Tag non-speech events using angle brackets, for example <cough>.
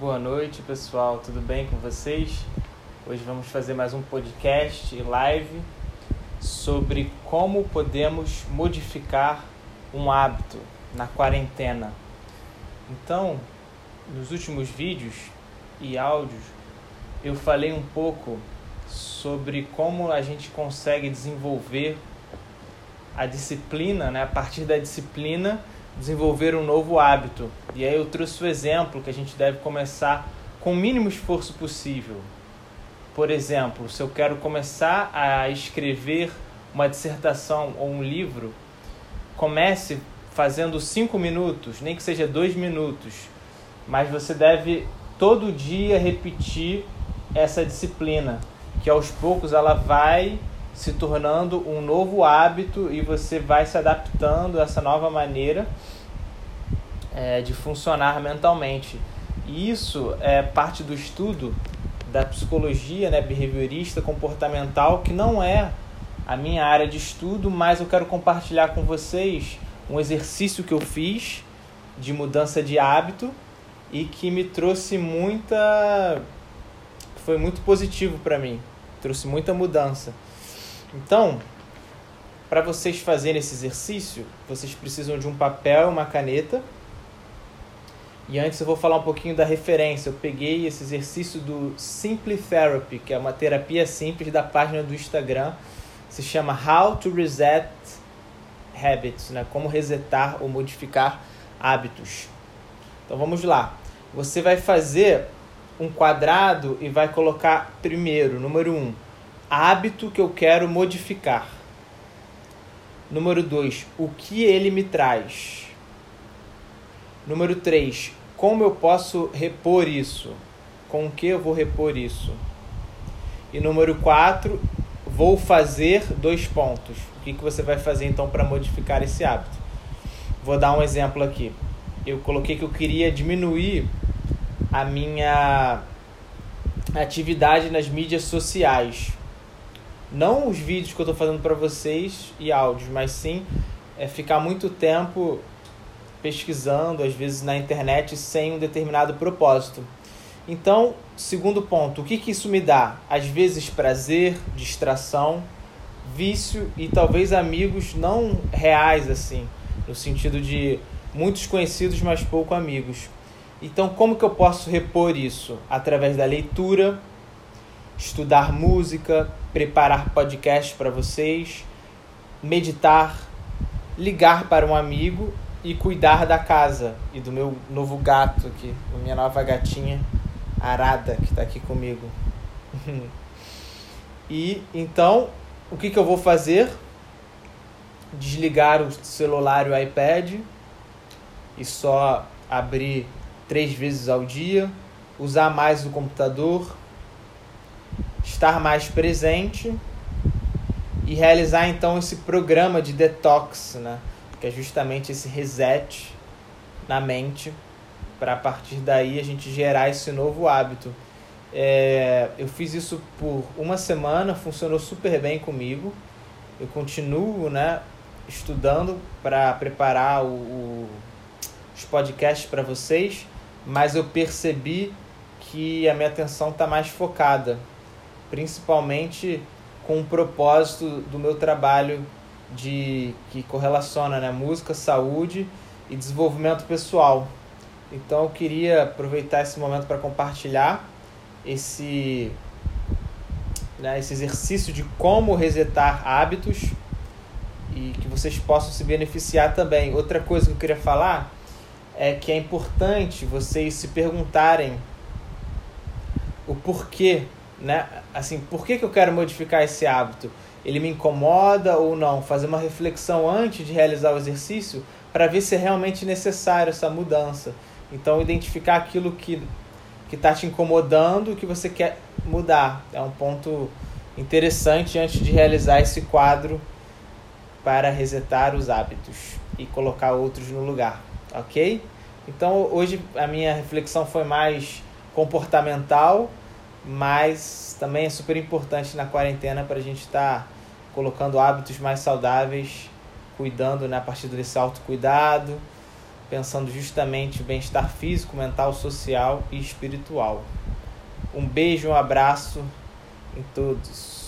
Boa noite, pessoal. Tudo bem com vocês? Hoje vamos fazer mais um podcast live sobre como podemos modificar um hábito na quarentena. Então, nos últimos vídeos e áudios, eu falei um pouco sobre como a gente consegue desenvolver a disciplina, né? a partir da disciplina, desenvolver um novo hábito. E aí eu trouxe o exemplo que a gente deve começar com o mínimo esforço possível. Por exemplo, se eu quero começar a escrever uma dissertação ou um livro, comece fazendo cinco minutos, nem que seja dois minutos, mas você deve todo dia repetir essa disciplina, que aos poucos ela vai se tornando um novo hábito e você vai se adaptando a essa nova maneira é, de funcionar mentalmente. E isso é parte do estudo da psicologia né, behaviorista comportamental, que não é a minha área de estudo, mas eu quero compartilhar com vocês um exercício que eu fiz de mudança de hábito e que me trouxe muita. foi muito positivo para mim, trouxe muita mudança. Então, para vocês fazerem esse exercício, vocês precisam de um papel e uma caneta. E antes eu vou falar um pouquinho da referência. Eu peguei esse exercício do Simple Therapy, que é uma terapia simples da página do Instagram. Se chama How to Reset Habits, né? Como resetar ou modificar hábitos. Então vamos lá. Você vai fazer um quadrado e vai colocar primeiro, número 1, um, hábito que eu quero modificar. Número 2, o que ele me traz. Número 3, como eu posso repor isso? Com o que eu vou repor isso? E número 4, vou fazer dois pontos. O que, que você vai fazer então para modificar esse hábito? Vou dar um exemplo aqui. Eu coloquei que eu queria diminuir a minha atividade nas mídias sociais não os vídeos que eu estou fazendo para vocês e áudios, mas sim é ficar muito tempo pesquisando, às vezes na internet, sem um determinado propósito. Então, segundo ponto, o que, que isso me dá? Às vezes prazer, distração, vício e talvez amigos não reais assim, no sentido de muitos conhecidos, mas pouco amigos. Então, como que eu posso repor isso? Através da leitura, estudar música, preparar podcast para vocês, meditar, ligar para um amigo e cuidar da casa e do meu novo gato aqui, da minha nova gatinha Arada que está aqui comigo. <laughs> e então, o que, que eu vou fazer? Desligar o celular e o iPad e só abrir três vezes ao dia, usar mais o computador, estar mais presente e realizar então esse programa de detox, né? que é justamente esse reset na mente para a partir daí a gente gerar esse novo hábito. É, eu fiz isso por uma semana, funcionou super bem comigo. Eu continuo né, estudando para preparar o, o, os podcasts para vocês, mas eu percebi que a minha atenção está mais focada principalmente com o propósito do meu trabalho de que correlaciona né, música, saúde e desenvolvimento pessoal. Então eu queria aproveitar esse momento para compartilhar esse, né, esse exercício de como resetar hábitos e que vocês possam se beneficiar também. Outra coisa que eu queria falar é que é importante vocês se perguntarem o porquê né? Assim, por que, que eu quero modificar esse hábito? Ele me incomoda ou não? Fazer uma reflexão antes de realizar o exercício para ver se é realmente necessário essa mudança. Então, identificar aquilo que que está te incomodando, que você quer mudar. É um ponto interessante antes de realizar esse quadro para resetar os hábitos e colocar outros no lugar, ok? Então hoje a minha reflexão foi mais comportamental mas também é super importante na quarentena para a gente estar tá colocando hábitos mais saudáveis, cuidando né, a partir desse autocuidado pensando justamente bem-estar físico, mental, social e espiritual. Um beijo, um abraço em todos.